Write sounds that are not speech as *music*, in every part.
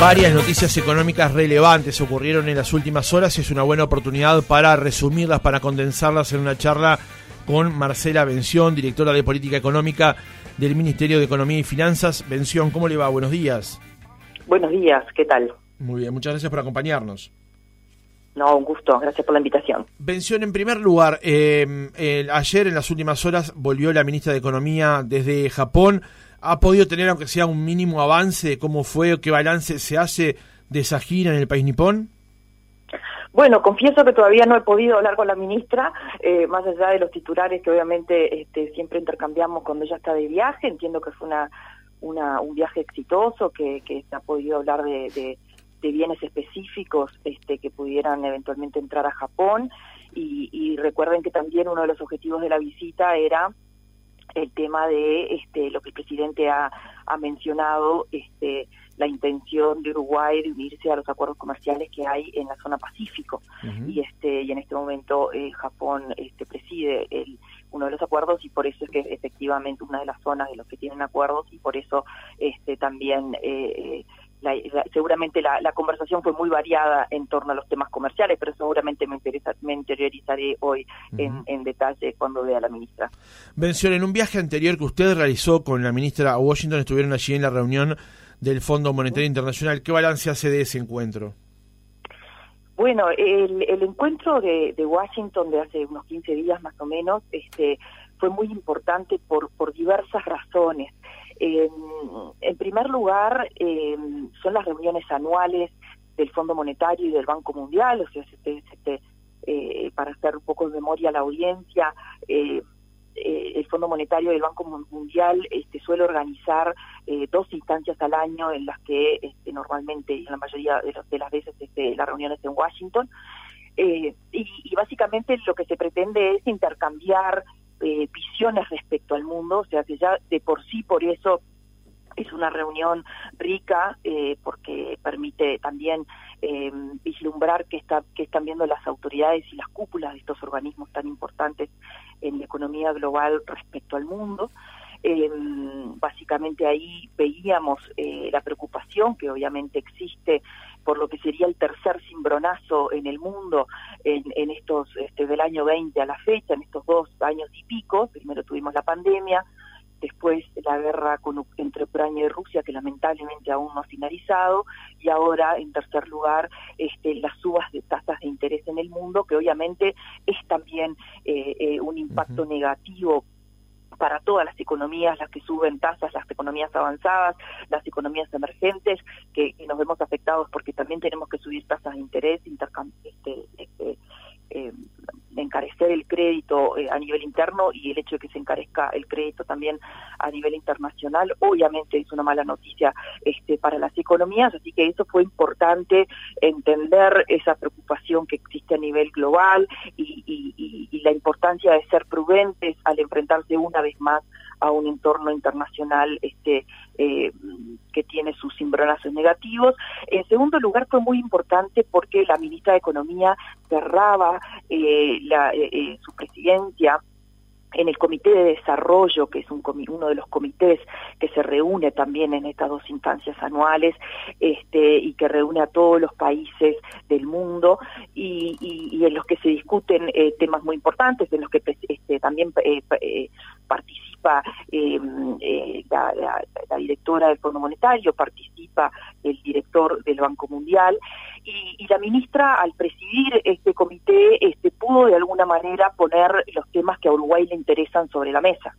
Varias noticias económicas relevantes ocurrieron en las últimas horas y es una buena oportunidad para resumirlas, para condensarlas en una charla con Marcela Bención, directora de Política Económica del Ministerio de Economía y Finanzas. Bención, ¿cómo le va? Buenos días. Buenos días, ¿qué tal? Muy bien, muchas gracias por acompañarnos. No, un gusto, gracias por la invitación. Bención, en primer lugar, eh, ayer en las últimas horas volvió la ministra de Economía desde Japón ha podido tener, aunque sea un mínimo avance, de cómo fue o qué balance se hace de esa gira en el país nipón? Bueno, confieso que todavía no he podido hablar con la ministra, eh, más allá de los titulares que obviamente este, siempre intercambiamos cuando ella está de viaje. Entiendo que fue una, un viaje exitoso, que, que se ha podido hablar de, de, bienes específicos este, que pudieran eventualmente entrar a Japón. Y, y recuerden que también uno de los objetivos de la visita era el tema de este, lo que el presidente ha, ha mencionado, este, la intención de Uruguay de unirse a los acuerdos comerciales que hay en la zona Pacífico. Y este y en este momento eh, Japón este, preside el, uno de los acuerdos y por eso es que efectivamente una de las zonas de los que tienen acuerdos y por eso este también eh, seguramente la, conversación fue muy variada en torno a los temas comerciales, pero seguramente me, interesa, me interiorizaré hoy en, detalle cuando vea a la ministra. Bención, en un viaje anterior que usted realizó con la ministra a Washington, estuvieron allí en la reunión del Fondo Monetario Internacional. ¿Qué balance hace de ese encuentro? Bueno, el, encuentro de, Washington de hace unos 15 días más o menos este, fue muy importante por, por diversas razones. En primer lugar, son las reuniones anuales del Fondo Monetario y del Banco Mundial, o sea, eh, para hacer un poco de memoria a la audiencia, eh, eh, el Fondo Monetario y el Banco Mundial este, suele organizar dos instancias al año en las que este, normalmente y la mayoría de, las veces este, las reuniones en Washington. Y, básicamente lo que se pretende es intercambiar visiones respecto al mundo, o sea que ya de por sí por eso es una reunión rica porque permite también eh, vislumbrar qué, está, qué están viendo las autoridades y las cúpulas de estos organismos tan importantes en la economía global respecto al mundo. Eh, básicamente ahí veíamos eh, la preocupación que obviamente existe por lo que sería el tercer cimbronazo en el mundo en, en estos este, del año 20 a la fecha, en estos dos años y pico. Primero tuvimos la pandemia, después la guerra con, entre Ucrania y Rusia, que lamentablemente aún no ha finalizado, y ahora, en tercer lugar, este, las subas de tasas de interés en el mundo, que obviamente es también eh, eh, un impacto negativo para todas las economías, las que suben tasas, las economías avanzadas, las economías emergentes, que, nos vemos afectados porque también tenemos que subir tasas de interés, este, este, eh, encarecer el crédito eh, a nivel interno y el hecho de que se encarezca el crédito también a nivel internacional, obviamente es una mala noticia este, para las economías, así que eso fue importante entender esa preocupación que existe a nivel global y, y la importancia de ser prudentes al enfrentarse una vez más a un entorno internacional este, eh, que tiene sus cimbronazos negativos. En segundo lugar, fue muy importante porque la ministra de Economía cerraba eh, eh, su presidencia en el Comité de Desarrollo, que es un uno de los comités que se reúne también en estas dos instancias anuales este, y que reúne a todos los países del mundo y, en los que se discuten temas muy importantes, en los que este, también eh, eh, participa em, la, la, directora del Fondo Monetario, participa el director del Banco Mundial y, y la ministra al presidir este comité este, pudo de alguna manera poner los temas que a Uruguay le interesan sobre la mesa.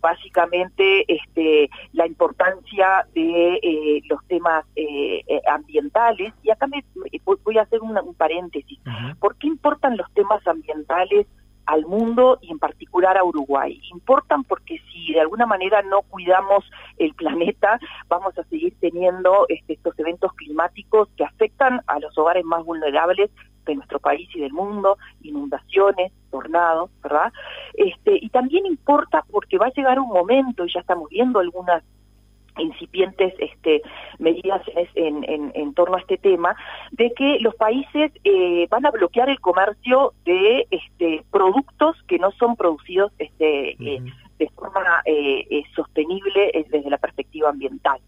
Básicamente, este, la importancia de eh, los temas eh, eh, ambientales, y acá me, voy a hacer un paréntesis. ¿Por qué importan los temas ambientales al mundo y en particular a Uruguay. Importan porque si de alguna manera no cuidamos el planeta, vamos a seguir teniendo este, estos eventos climáticos que afectan a los hogares más vulnerables de nuestro país y del mundo, inundaciones, tornados, ¿verdad? Este, y también importa porque va a llegar un momento, y ya estamos viendo algunas incipientes este, medidas en, en, en, torno a este tema, de que los países eh, van a bloquear el comercio de este, productos que no son producidos este, eh, de forma eh, sostenible desde la perspectiva ambiental.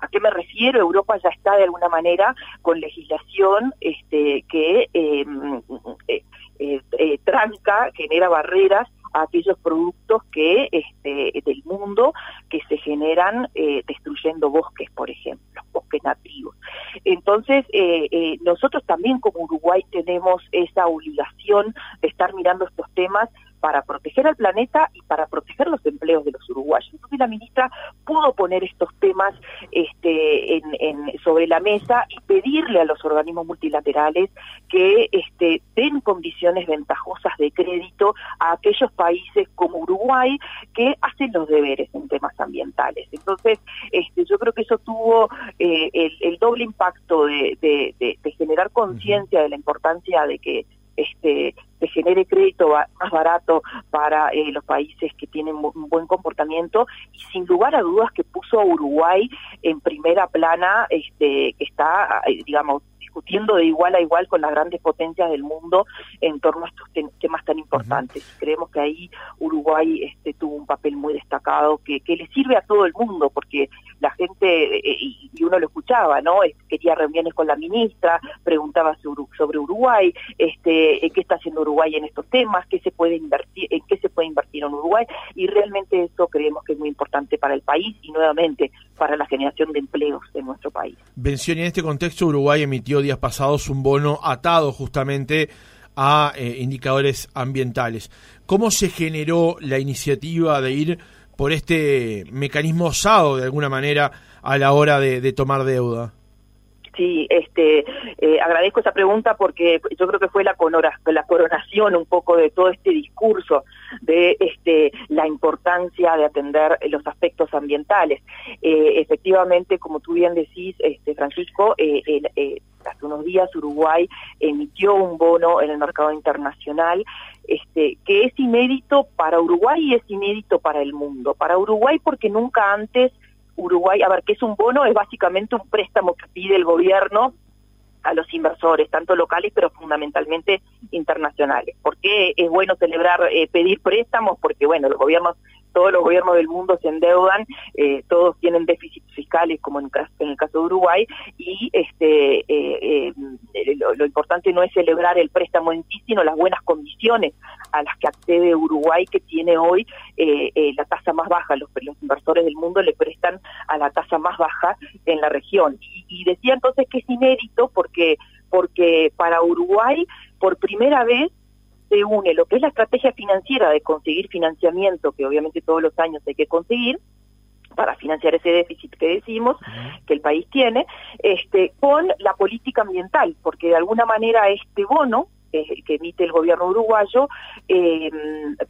¿A qué me refiero? Europa ya está de alguna manera con legislación este, que em, eh, eh, eh, tranca, genera barreras aquellos productos que este, del mundo que se generan eh, destruyendo bosques, por ejemplo, bosques nativos. Entonces, eh, eh, nosotros también como Uruguay tenemos esa obligación de estar mirando estos temas para proteger al planeta y para proteger los empleos de los uruguayos. Entonces la ministra pudo poner estos temas este, en, sobre la mesa y pedirle a los organismos multilaterales que este, den condiciones ventajosas de crédito a aquellos países como Uruguay que hacen los deberes en temas ambientales. Entonces, este, yo creo que eso tuvo eh, el, doble impacto de, de generar conciencia de la importancia de que este, se genere crédito más barato para eh, los países que tienen un buen comportamiento. Y sin lugar a dudas que puso a Uruguay en primera plana, este, que está, eh, digamos, discutiendo de igual a igual con las grandes potencias del mundo en torno a estos temas tan importantes. Creemos que ahí Uruguay este, tuvo un papel muy destacado que, que le sirve a todo el mundo, porque la gente, eh, y, uno lo escuchaba, ¿no? Quería reuniones con la ministra, preguntaba sobre Uruguay, este, eh, qué está haciendo Uruguay en estos temas, qué se puede invertir, en qué se puede invertir en Uruguay, y realmente eso creemos que es muy importante para el país y nuevamente para la generación de empleos en nuestro país. Venció en este contexto Uruguay emitió días pasados un bono atado justamente a eh, indicadores ambientales. ¿Cómo se generó la iniciativa de ir por este mecanismo osado de alguna manera a la hora de, tomar deuda? Sí, este, eh, agradezco esa pregunta porque yo creo que fue la, coronación un poco de todo este discurso de este, la importancia de atender los aspectos ambientales. Eh, efectivamente, como tú bien decís, este, Francisco, eh, hace unos días Uruguay emitió un bono en el mercado internacional este, que es inédito para Uruguay y es inédito para el mundo. Para Uruguay porque nunca antes Uruguay, a ver, ¿qué es un bono? Es básicamente un préstamo que pide el gobierno a los inversores, tanto locales pero fundamentalmente internacionales. ¿Por qué es bueno celebrar, eh, pedir préstamos? Porque, bueno, los gobiernos todos los gobiernos del mundo se endeudan, eh, todos tienen déficits fiscales como en, el caso de Uruguay y este eh, eh, lo, importante no es celebrar el préstamo en sí, sino las buenas condiciones a las que accede Uruguay que tiene hoy la tasa más baja. Los, inversores del mundo le prestan a la tasa más baja en la región. Y, y decía entonces que es inédito porque porque para Uruguay por primera vez se une lo que es la estrategia financiera de conseguir financiamiento, que obviamente todos los años hay que conseguir, para financiar ese déficit que decimos que el país tiene, este, con la política ambiental, porque de alguna manera este bono que emite el gobierno uruguayo eh,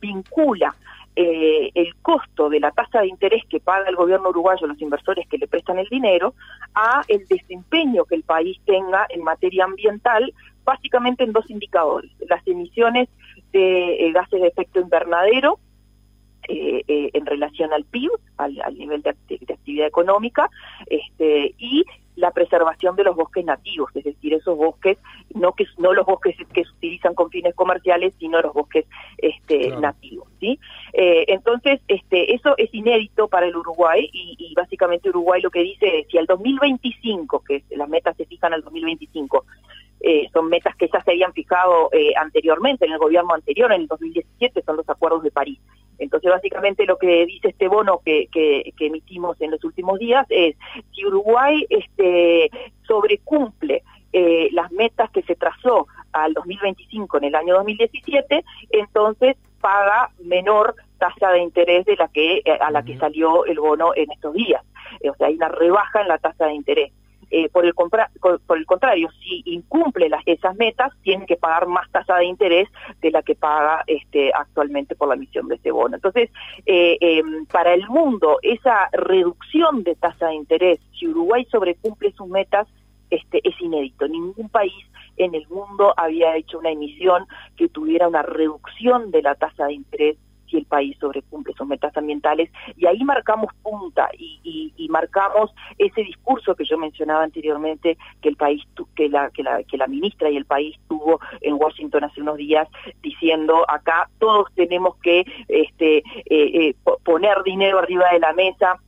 vincula eh, el costo de la tasa de interés que paga el gobierno uruguayo a los inversores que le prestan el dinero a el desempeño que el país tenga en materia ambiental básicamente en dos indicadores, las emisiones de eh, gases de efecto invernadero eh, eh, en relación al PIB, al, nivel de, actividad económica, este, y la preservación de los bosques nativos, es decir, esos bosques, no que no los bosques que se utilizan con fines comerciales, sino los bosques este, nativos, ¿sí? entonces, este, eso es inédito para el Uruguay y, y, básicamente Uruguay lo que dice es si al 2025, que las metas se fijan al 2025, eh, son metas que ya se habían fijado eh, anteriormente, en el gobierno anterior, en el 2017, son los acuerdos de París. Entonces, básicamente lo que dice este bono que, que, emitimos en los últimos días es, si Uruguay este, sobrecumple eh, las metas que se trazó al 2025 en el año 2017, entonces paga menor tasa de interés de la que a la que salió el bono en estos días. o sea, hay una rebaja en la tasa de interés. Eh, por, el por el contrario, si incumple las, esas metas, tiene que pagar más tasa de interés de la que paga este, actualmente por la emisión de ese bono. Entonces, eh, em, para el mundo, esa reducción de tasa de interés, si Uruguay sobrecumple sus metas, este, es inédito. Ningún país en el mundo había hecho una emisión que tuviera una reducción de la tasa de interés si el país sobrecumple sus metas ambientales. Y ahí marcamos punta y, marcamos ese discurso que yo mencionaba anteriormente que el país que la, que la que la ministra y el país tuvo en Washington hace unos días diciendo acá todos tenemos que este eh, eh, poner dinero arriba de la mesa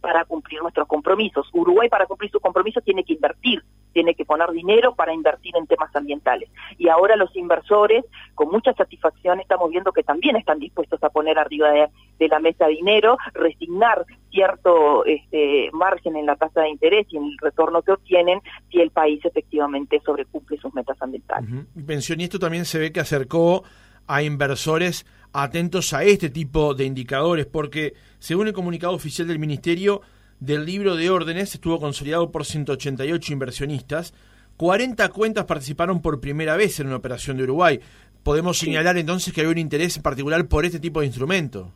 para cumplir nuestros compromisos. Uruguay para cumplir sus compromisos tiene que invertir, tiene que poner dinero para invertir en temas ambientales. Y ahora los inversores, con mucha satisfacción, estamos viendo que también están dispuestos a poner arriba de, la mesa dinero, resignar cierto este, margen en la tasa de interés y en el retorno que obtienen si el país efectivamente sobrecumple sus metas ambientales. Uh también se ve que acercó a inversores atentos a este tipo de indicadores, porque según el comunicado oficial del Ministerio, del libro de órdenes estuvo consolidado por 188 inversionistas, 40 cuentas participaron por primera vez en una operación de Uruguay. Podemos señalar entonces que hay un interés en particular por este tipo de instrumento.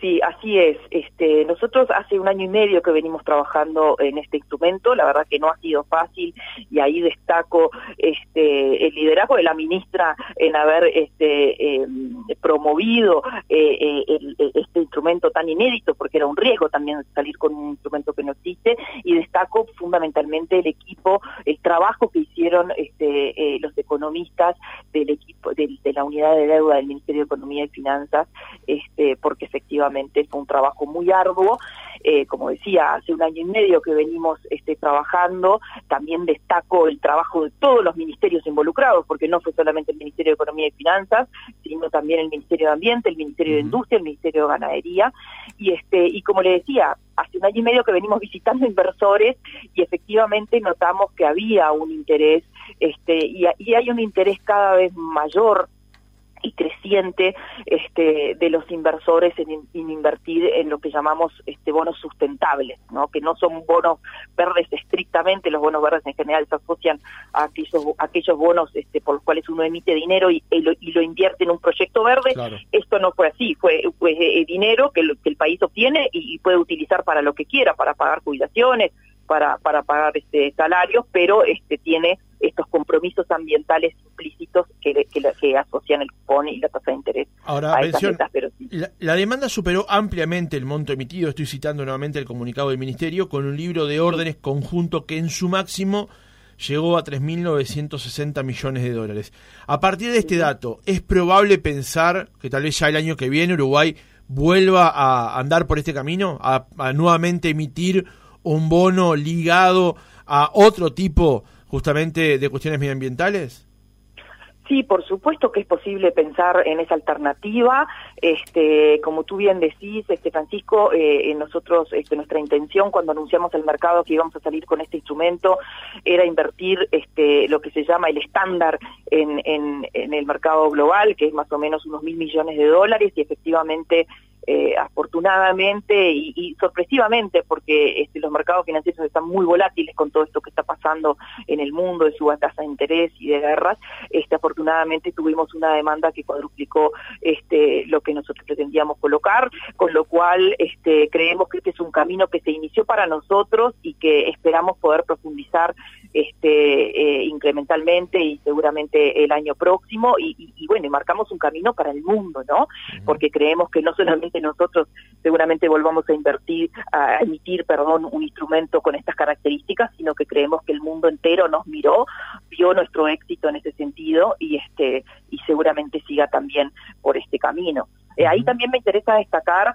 Sí, así es. Este, nosotros hace un año y medio que venimos trabajando en este instrumento. La verdad que no ha sido fácil y ahí destaco este, el liderazgo de la ministra en haber este, em, promovido eh, eh, este instrumento tan inédito, porque era un riesgo también salir con un instrumento que no existe. Y destaco fundamentalmente el equipo, el trabajo que hicieron este, eh, los economistas del equipo de, la unidad de deuda del Ministerio de Economía y Finanzas, porque efectivamente fue un trabajo muy arduo. Eh, como decía, hace un año y medio que venimos este, trabajando, también destaco el trabajo de todos los ministerios involucrados, porque no fue solamente el Ministerio de Economía y Finanzas, sino también el Ministerio de Ambiente, el Ministerio de Industria, el Ministerio de Ganadería, y este, y como le decía, hace un año y medio que venimos visitando inversores y efectivamente notamos que había un interés, este, y, y hay un interés cada vez mayor y creciente este, de los inversores en, invertir en lo que llamamos este, bonos sustentables, ¿no? que no son bonos verdes estrictamente, los bonos verdes en general se asocian a aquellos, aquellos bonos este, por los cuales uno emite dinero y, y, lo, invierte en un proyecto verde. Esto no fue así, fue, eh, dinero que, que, el país obtiene y puede utilizar para lo que quiera, para pagar jubilaciones, para, para pagar este salarios, pero este tiene estos compromisos ambientales implícitos que, que, asocian el cupón y la tasa de interés. Ahora, la, demanda superó ampliamente el monto emitido, estoy citando nuevamente el comunicado del Ministerio, con un libro de órdenes conjunto que en su máximo llegó a 3.960 millones de dólares. A partir de este dato, ¿es probable pensar que tal vez ya el año que viene Uruguay vuelva a andar por este camino, a, a nuevamente emitir un bono ligado a otro tipo justamente de cuestiones medioambientales? Sí, por supuesto que es posible pensar en esa alternativa. Este, como tú bien decís, este Francisco, eh, nosotros, este, nuestra intención cuando anunciamos el mercado que íbamos a salir con este instrumento era invertir este, lo que se llama el estándar en, en, en el mercado global, que es más o menos unos mil millones de dólares, y efectivamente eh, afortunadamente y, sorpresivamente, porque este, los mercados financieros están muy volátiles con todo esto que está pasando en el mundo, de subas tasas de interés y de guerras, este, afortunadamente tuvimos una demanda que cuadruplicó este, lo que nosotros pretendíamos colocar, con lo cual este, creemos que este es un camino que se inició para nosotros y que esperamos poder profundizar este, eh, incrementalmente y seguramente el año próximo y, y, bueno, y marcamos un camino para el mundo, ¿no? Porque creemos que no solamente nosotros seguramente volvamos a invertir, a emitir, perdón, un instrumento con estas características, sino que creemos que el mundo entero nos miró, vio nuestro éxito en ese sentido y este y seguramente siga también por este camino. Eh, ahí también me interesa destacar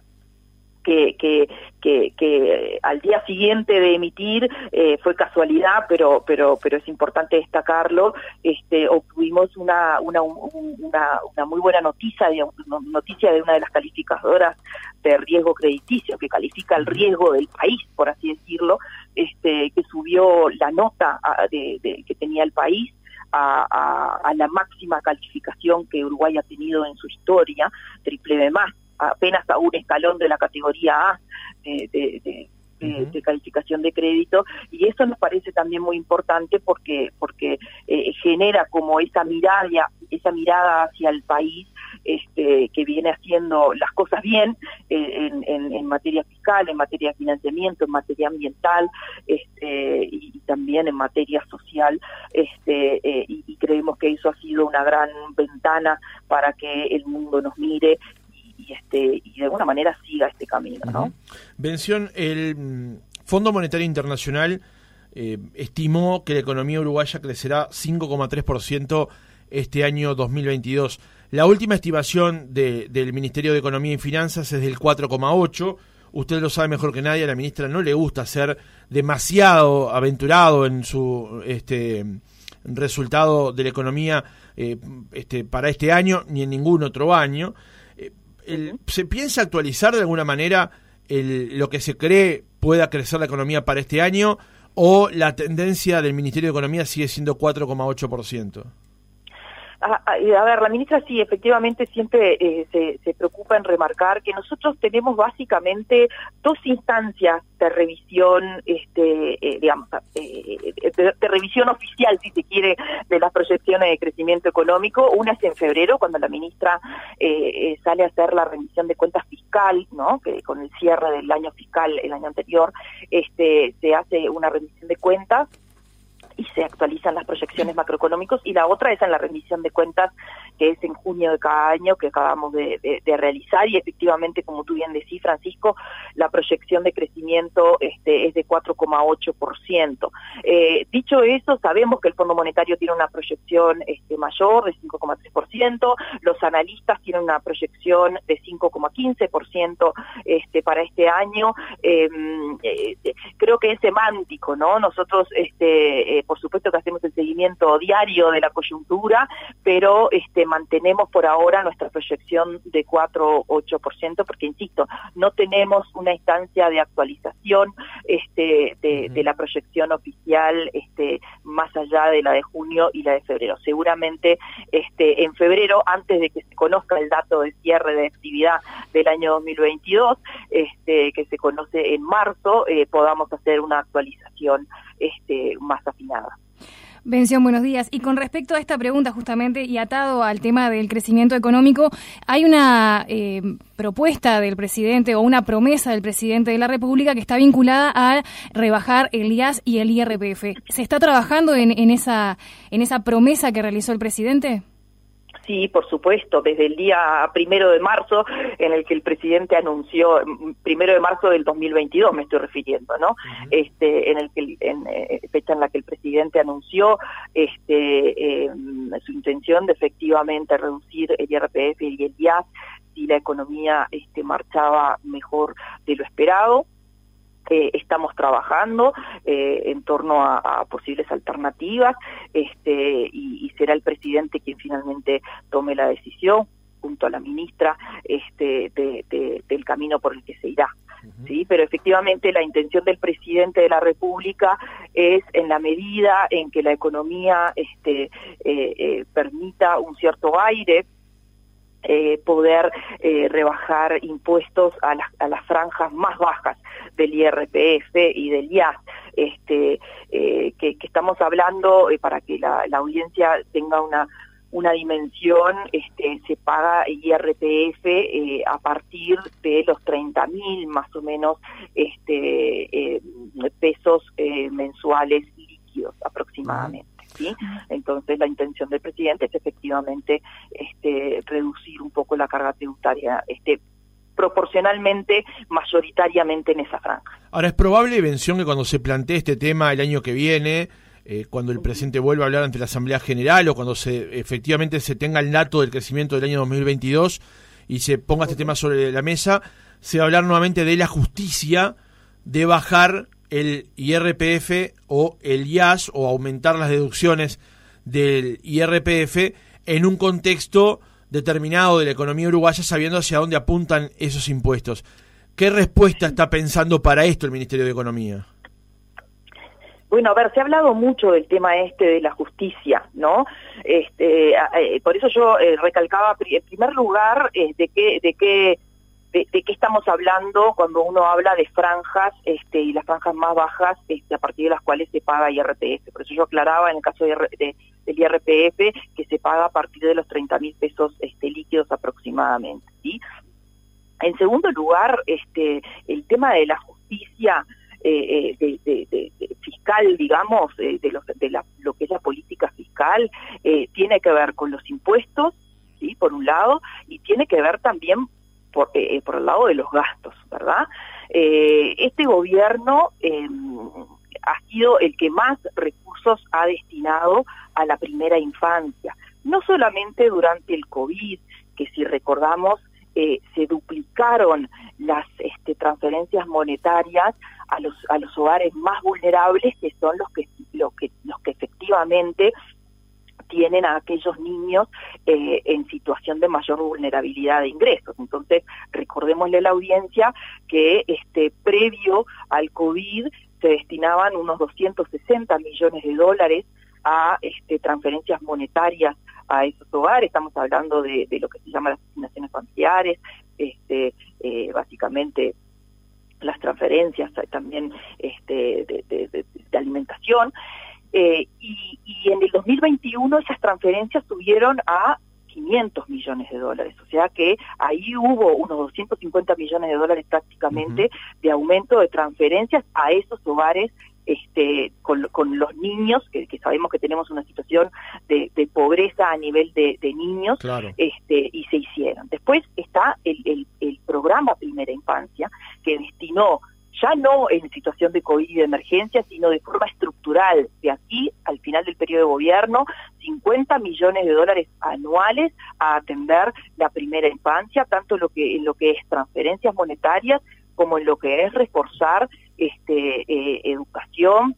que, que, que, al día siguiente de emitir eh, fue casualidad, pero, pero, pero es importante destacarlo, este, obtuvimos una, una, una, una muy buena noticia de, noticia de una de las calificadoras de riesgo crediticio, que califica el riesgo del país, por así decirlo, este, que subió la nota de, que tenía el país a, a, a, la máxima calificación que Uruguay ha tenido en su historia, triple B más apenas a un escalón de la categoría A de, calificación de crédito. Y eso nos parece también muy importante porque porque eh, genera como esa mirada esa mirada hacia el país este, que viene haciendo las cosas bien eh, en, materia fiscal, en materia de financiamiento, en materia ambiental este, y, también en materia social este, eh, y, y creemos que eso ha sido una gran ventana para que el mundo nos mire y, este, y de alguna manera siga este camino. ¿no? El mm, Fondo Monetario Internacional eh, estimó que la economía uruguaya crecerá 5,3% este año 2022. La última estimación del Ministerio de Economía y Finanzas es del 4,8%, usted lo sabe mejor que nadie, a la ministra no le gusta ser demasiado aventurado en su este resultado de la economía eh, este, para este año ni en ningún otro año. ¿Se piensa actualizar de alguna manera el, lo que se cree pueda crecer la economía para este año o la tendencia del Ministerio de Economía sigue siendo 4,8%? A, ver, la ministra sí, efectivamente siempre eh, se, preocupa en remarcar que nosotros tenemos básicamente dos instancias de revisión, este, eh, digamos, eh, de, revisión oficial, si se quiere, de las proyecciones de crecimiento económico. Una es en febrero, cuando la ministra sale a hacer la revisión de cuentas fiscal, ¿no? Que con el cierre del año fiscal el año anterior, este, se hace una revisión de cuentas y se actualizan las proyecciones macroeconómicas y la otra es en la rendición de cuentas que es en junio de cada año que acabamos de, realizar y efectivamente como tú bien decís Francisco la proyección de crecimiento este, es de 4,8%. Eh, dicho eso sabemos que el Fondo Monetario tiene una proyección este, mayor de 5,3%, los analistas tienen una proyección de 5,15% este, para este año. Em, eh, creo que es semántico, ¿no? Nosotros este, por supuesto que hacemos el seguimiento diario de la coyuntura, pero este, mantenemos por ahora nuestra proyección de 4-8%, porque insisto, no tenemos una instancia de actualización este, de, la proyección oficial este, más allá de la de junio y la de febrero. Seguramente este, en febrero, antes de que se conozca el dato de cierre de actividad del año 2022, este, que se conoce en marzo, eh, podamos hacer una actualización este, más afinada. Bención, buenos días. Y con respecto a esta pregunta justamente y atado al tema del crecimiento económico, hay una eh, propuesta del presidente o una promesa del presidente de la República que está vinculada a rebajar el IAS y el IRPF. ¿Se está trabajando en, en, esa, en esa promesa que realizó el presidente? Sí, por supuesto, desde el día primero de marzo en el que el presidente anunció, primero de marzo del 2022 me estoy refiriendo, ¿no? Este, en el que, en eh, fecha en la que el presidente anunció este, em, su intención de efectivamente reducir el IRPF y el IAS si la economía este, marchaba mejor de lo esperado estamos trabajando eh, en torno a, posibles alternativas este, y, será el presidente quien finalmente tome la decisión junto a la ministra este, del camino por el que se irá. Sí, pero efectivamente la intención del presidente de la República es en la medida en que la economía este, eh, eh, permita un cierto aire eh, poder eh, rebajar impuestos a las, a las franjas más bajas del IRPF y del IAS, este, eh, que, estamos hablando, para que la, la audiencia tenga una, una dimensión, este, se paga IRPF a partir de los 30 mil más o menos este, pesos mensuales líquidos aproximadamente. ¿Sí? Entonces la intención del presidente es efectivamente este, reducir un poco la carga tributaria este, proporcionalmente, mayoritariamente en esa franja. Ahora, es probable, Bención, que cuando se plantee este tema el año que viene, eh, cuando el presidente vuelva a hablar ante la Asamblea General o cuando se efectivamente se tenga el dato del crecimiento del año 2022 y se ponga este tema sobre la mesa, se va a hablar nuevamente de la justicia de bajar el IRPF o el IAS o aumentar las deducciones del IRPF en un contexto determinado de la economía uruguaya sabiendo hacia dónde apuntan esos impuestos. ¿Qué respuesta está pensando para esto el Ministerio de Economía? Bueno, a ver, se ha hablado mucho del tema este de la justicia, ¿no? Este, eh, por eso yo eh, recalcaba en primer lugar eh, de qué de qué de, qué estamos hablando cuando uno habla de franjas este, y las franjas más bajas este, a partir de las cuales se paga IRPF. Por eso yo aclaraba en el caso de, del IRPF que se paga a partir de los 30 mil pesos este, líquidos aproximadamente. En segundo lugar, este, el tema de la justicia eh, eh de, fiscal, digamos, de, de la, lo que es la política fiscal, eh, tiene que ver con los impuestos, ¿sí? por un lado, y tiene que ver también por, eh, por el lado de los gastos, ¿verdad? Eh, este gobierno em, ha sido el que más recursos ha destinado a la primera infancia, no solamente durante el COVID, que si recordamos eh, se duplicaron las este, transferencias monetarias a los a los hogares más vulnerables que son los que los que efectivamente tienen a aquellos niños eh, en situación de mayor vulnerabilidad de ingresos. Entonces, recordémosle a la audiencia que este previo al COVID se destinaban unos 260 millones de dólares a este, transferencias monetarias a esos hogares, estamos hablando de, lo que se llama las asignaciones familiares, este, eh, básicamente las transferencias también este, de, alimentación, eh, y, y, en el 2021 esas transferencias subieron a 500 millones de dólares, o sea que ahí hubo unos 250 millones de dólares prácticamente de aumento de transferencias a esos hogares este, con, los niños, que, sabemos que tenemos una situación de, pobreza a nivel de, niños, este, y se hicieron. Después está el, el programa Primera Infancia, que destinó ya no en situación de COVID y de emergencia, sino de forma estructural, de aquí al final del periodo de gobierno, 50 millones de dólares anuales a atender la primera infancia, tanto lo que, en lo que es transferencias monetarias como en lo que es reforzar este, eh, educación,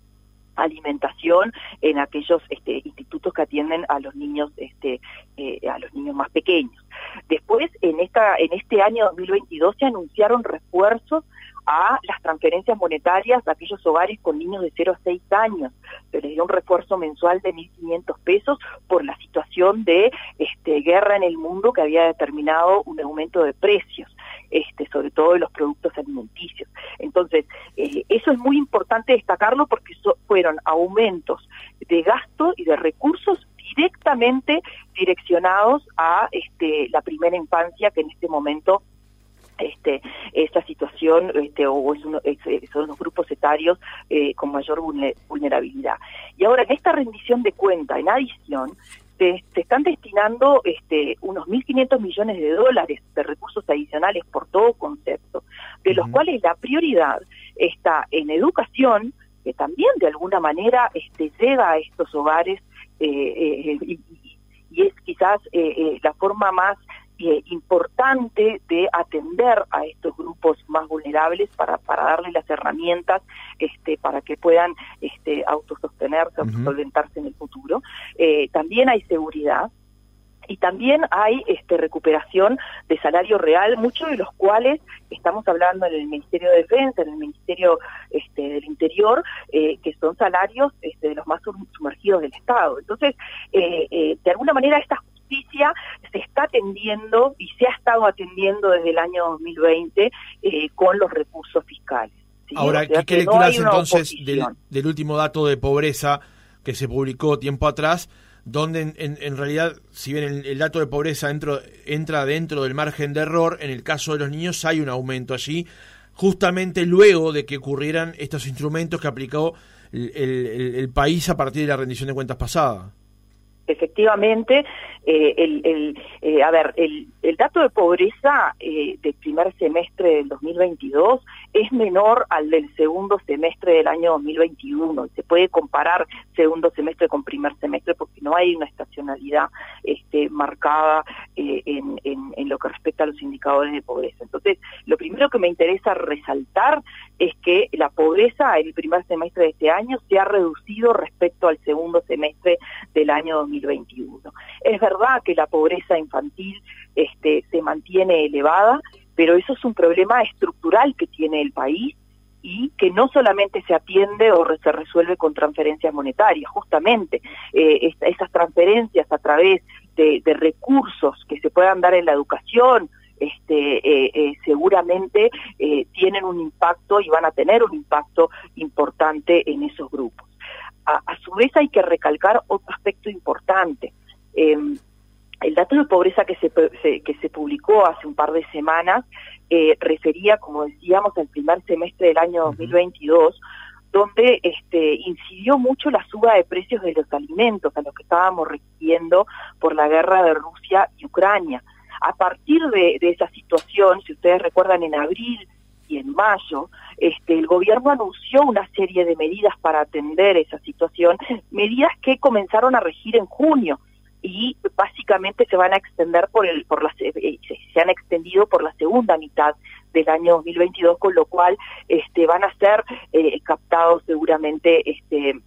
alimentación en aquellos este, institutos que atienden a los niños este, eh, a los niños más pequeños. Después en esta en este año 2022 se anunciaron refuerzos a las transferencias monetarias de aquellos hogares con niños de 0 a 6 años. Se les dio un refuerzo mensual de 1.500 pesos por la situación de este, guerra en el mundo que había determinado un aumento de precios. Este, sobre todo de los productos alimenticios. Entonces, eh, eso es muy importante destacarlo porque fueron aumentos de gasto y de recursos directamente direccionados a este, la primera infancia que en este momento este, esta situación este, o es uno, eh, son los grupos etarios eh, con mayor vulnerabilidad. Y ahora, en esta rendición de cuenta, en adición, se, están destinando este, unos 1.500 millones de dólares de recursos adicionales por todo concepto, de los cuales la prioridad está en educación, que también de alguna manera este, llega a estos hogares eh, y, y, es quizás la forma más eh, importante de atender a estos grupos más vulnerables para, para darles las herramientas este, para que puedan este, autosostenerse, autosolventarse en el futuro. Eh, también hay seguridad, y también hay este, recuperación de salario real, muchos de los cuales estamos hablando en el Ministerio de Defensa, en el Ministerio este, del Interior, eh, que son salarios este, de los más sumergidos del Estado. Entonces, eh, eh, de alguna manera esta justicia se está atendiendo y se ha estado atendiendo desde el año 2020 eh, con los recursos fiscales. Ahora, ¿qué, lecturas entonces del, último dato de pobreza que se publicó tiempo atrás? donde en, realidad, si bien el, dato de pobreza entra dentro del margen de error, en el caso de los niños hay un aumento allí, justamente luego de que ocurrieran estos instrumentos que aplicó el país a partir de la rendición de cuentas pasada efectivamente, eh, el, eh, a ver, el, el, dato de pobreza eh, del primer semestre del 2022 es menor al del segundo semestre del año 2021. Se puede comparar segundo semestre con primer semestre porque no hay una estacionalidad este, marcada en, en, lo que respecta a los indicadores de pobreza. Entonces, lo primero que me interesa resaltar es que la pobreza en el primer semestre de este año se ha reducido respecto al segundo semestre del año 2021. Es verdad que la pobreza infantil este, se mantiene elevada, pero eso es un problema estructural que tiene el país y que no solamente se atiende o se resuelve con transferencias monetarias, justamente eh, esas transferencias a través de, recursos que se puedan dar en la educación, este, eh, eh, seguramente tienen un impacto y van a tener un impacto importante en esos grupos. A, su vez hay que recalcar otro aspecto importante. Em, el dato de pobreza que se, que se publicó hace un par de semanas eh, refería, como decíamos, al primer semestre del año 2022, donde este, incidió mucho la suba de precios de los alimentos a los que estábamos recibiendo por la guerra de Rusia y Ucrania. A partir de, de esa situación, si ustedes recuerdan, en abril y en mayo, este, el gobierno anunció una serie de medidas para atender esa situación, medidas que comenzaron a regir en junio y básicamente se van a extender por el por las eh, se han extendido por la segunda mitad del año 2022, con lo cual este, van a ser eh, captados seguramente este,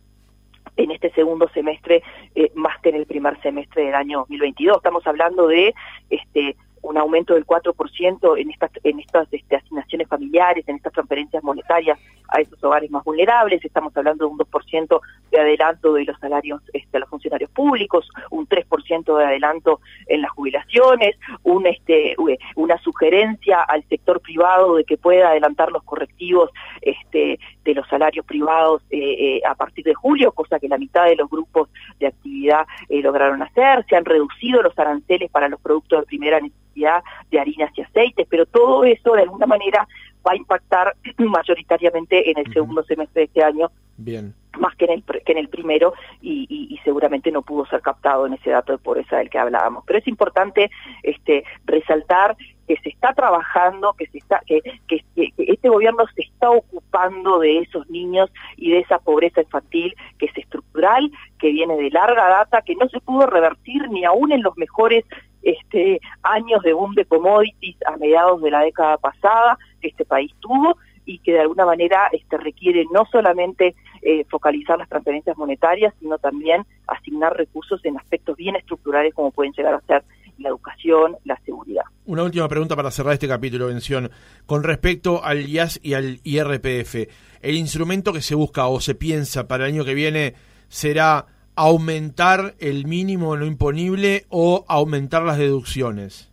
en este segundo semestre eh, más que en el primer semestre del año 2022. Estamos hablando de este un aumento del 4% en estas en estas este, asignaciones familiares, en estas transferencias monetarias a esos hogares más vulnerables. Estamos hablando de un 2% de adelanto de los salarios este, a los funcionarios públicos, un 3% de adelanto en las jubilaciones, un este una sugerencia al sector privado de que pueda adelantar los correctivos este de los salarios privados eh, eh, a partir de julio, cosa que la mitad de los grupos de actividad eh, lograron hacer. Se han reducido los aranceles para los productos de primera necesidad de harinas y aceites, pero todo eso de alguna manera va a impactar *clears throat* mayoritariamente en el segundo semestre de este año. Bien más que en el, que en el primero y, y, seguramente no pudo ser captado en ese dato de pobreza del que hablábamos. Pero es importante este, resaltar que se está trabajando, que se está, que, que, este gobierno se está ocupando de esos niños y de esa pobreza infantil que es estructural, que viene de larga data, que no se pudo revertir ni aún en los mejores este, años de boom de commodities a mediados de la década pasada que este país tuvo y que de alguna manera este, requiere no solamente eh, focalizar las transferencias monetarias, sino también asignar recursos en aspectos bien estructurales como pueden llegar a ser la educación, la seguridad. Una última pregunta para cerrar este capítulo, Vención. Con respecto al IAS y al IRPF, ¿el instrumento que se busca o se piensa para el año que viene será aumentar el mínimo no imponible o aumentar las deducciones?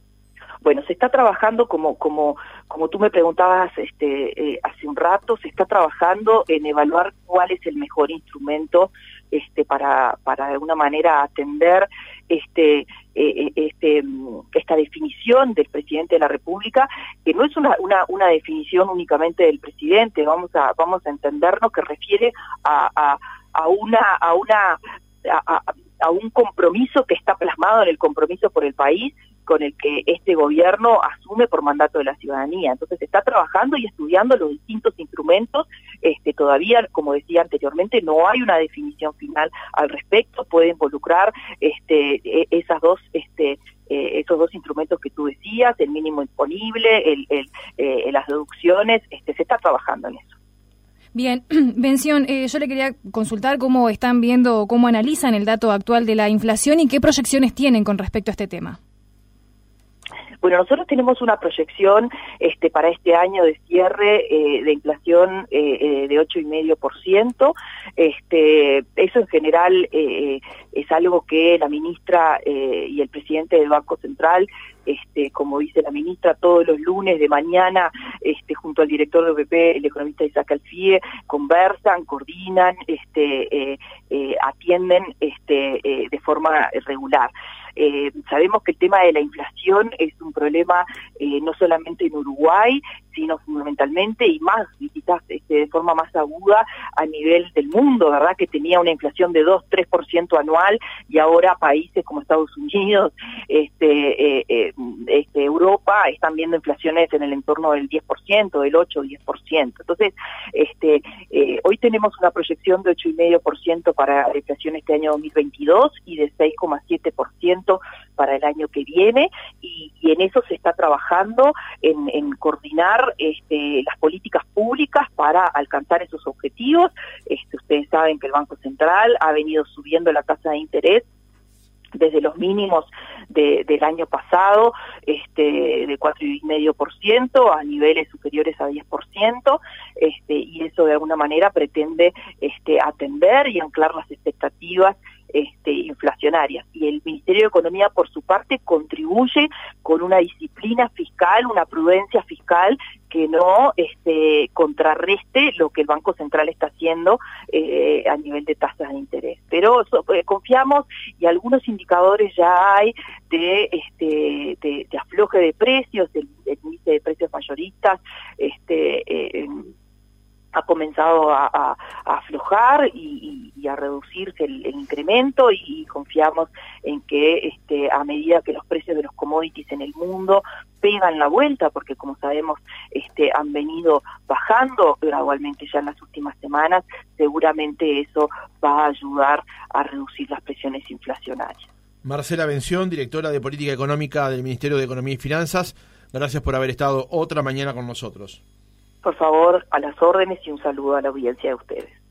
Bueno, se está trabajando como como como tú me preguntabas este eh, hace un rato, se está trabajando en evaluar cuál es el mejor instrumento este para para de alguna manera atender este eh, eh, este esta definición del presidente de la República que no es una, una, una definición únicamente del presidente, vamos a vamos a entendernos que refiere a, a una a una a, un compromiso que está plasmado en el compromiso por el país con el que este gobierno asume por mandato de la ciudadanía. Entonces está trabajando y estudiando los distintos instrumentos. Este, todavía, como decía anteriormente, no hay una definición final al respecto. Puede involucrar este, e, esas dos este, eh, esos dos instrumentos que tú decías, el mínimo imponible, el, el, eh, las deducciones, este, se está trabajando en eso. Bien, *clears throat* Bención, eh, yo le quería consultar cómo están viendo, cómo analizan el dato actual de la inflación y qué proyecciones tienen con respecto a este tema. Bueno, nosotros tenemos una proyección este, para este año de cierre eh, de inflación eh, eh, de 8,5%. Este, eso en general eh, es algo que la ministra y el presidente del Banco Central este, como dice la ministra, todos los lunes de mañana, este, junto al director de OPP, el economista Isaac Alfie, conversan, coordinan, este, atienden este, de forma regular. Eh, sabemos que el tema de la inflación es un problema eh, no solamente en Uruguay, sino fundamentalmente y más, quizás este, de forma más aguda a nivel del mundo, ¿verdad? Que tenía una inflación de 2-3% anual y ahora países como Estados Unidos, este, eh, eh, este, Europa están viendo inflaciones en el entorno del 10%, del 8-10%. Entonces, este, eh, hoy tenemos una proyección de 8,5% para la inflación este año 2022 y de 6,7% para el año que viene y, en eso se está trabajando en, coordinar las políticas públicas para alcanzar esos objetivos. Ustedes saben que el Banco Central ha venido subiendo la tasa de interés desde los mínimos del año pasado, este, de cuatro y medio por ciento a niveles superiores a 10%, este, y eso de alguna manera pretende este, atender y anclar las expectativas este, inflacionarias. Y el Ministerio de Economía, por su parte, contribuye con una disciplina fiscal, una prudencia fiscal que no este, contrarreste lo que el Banco Central está haciendo eh, a nivel de tasas de interés. Pero eh, confiamos y algunos indicadores ya hay de, este, de, afloje de precios, el, índice de precios mayoristas, este, eh, ha comenzado a, aflojar y, a reducirse el, incremento y, confiamos en que este, a medida que los precios de los commodities en el mundo pegan la vuelta, porque como sabemos este, han venido bajando gradualmente ya en las últimas semanas, seguramente eso va a ayudar a reducir las presiones inflacionarias. Marcela Bención, directora de Política Económica del Ministerio de Economía y Finanzas, gracias por haber estado otra mañana con nosotros. Por favor, a las órdenes y un saludo a la audiencia de ustedes.